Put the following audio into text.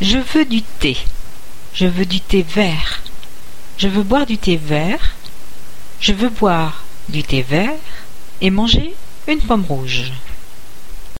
Je veux du thé. Je veux du thé vert. Je veux boire du thé vert. Je veux boire du thé vert et manger une pomme rouge.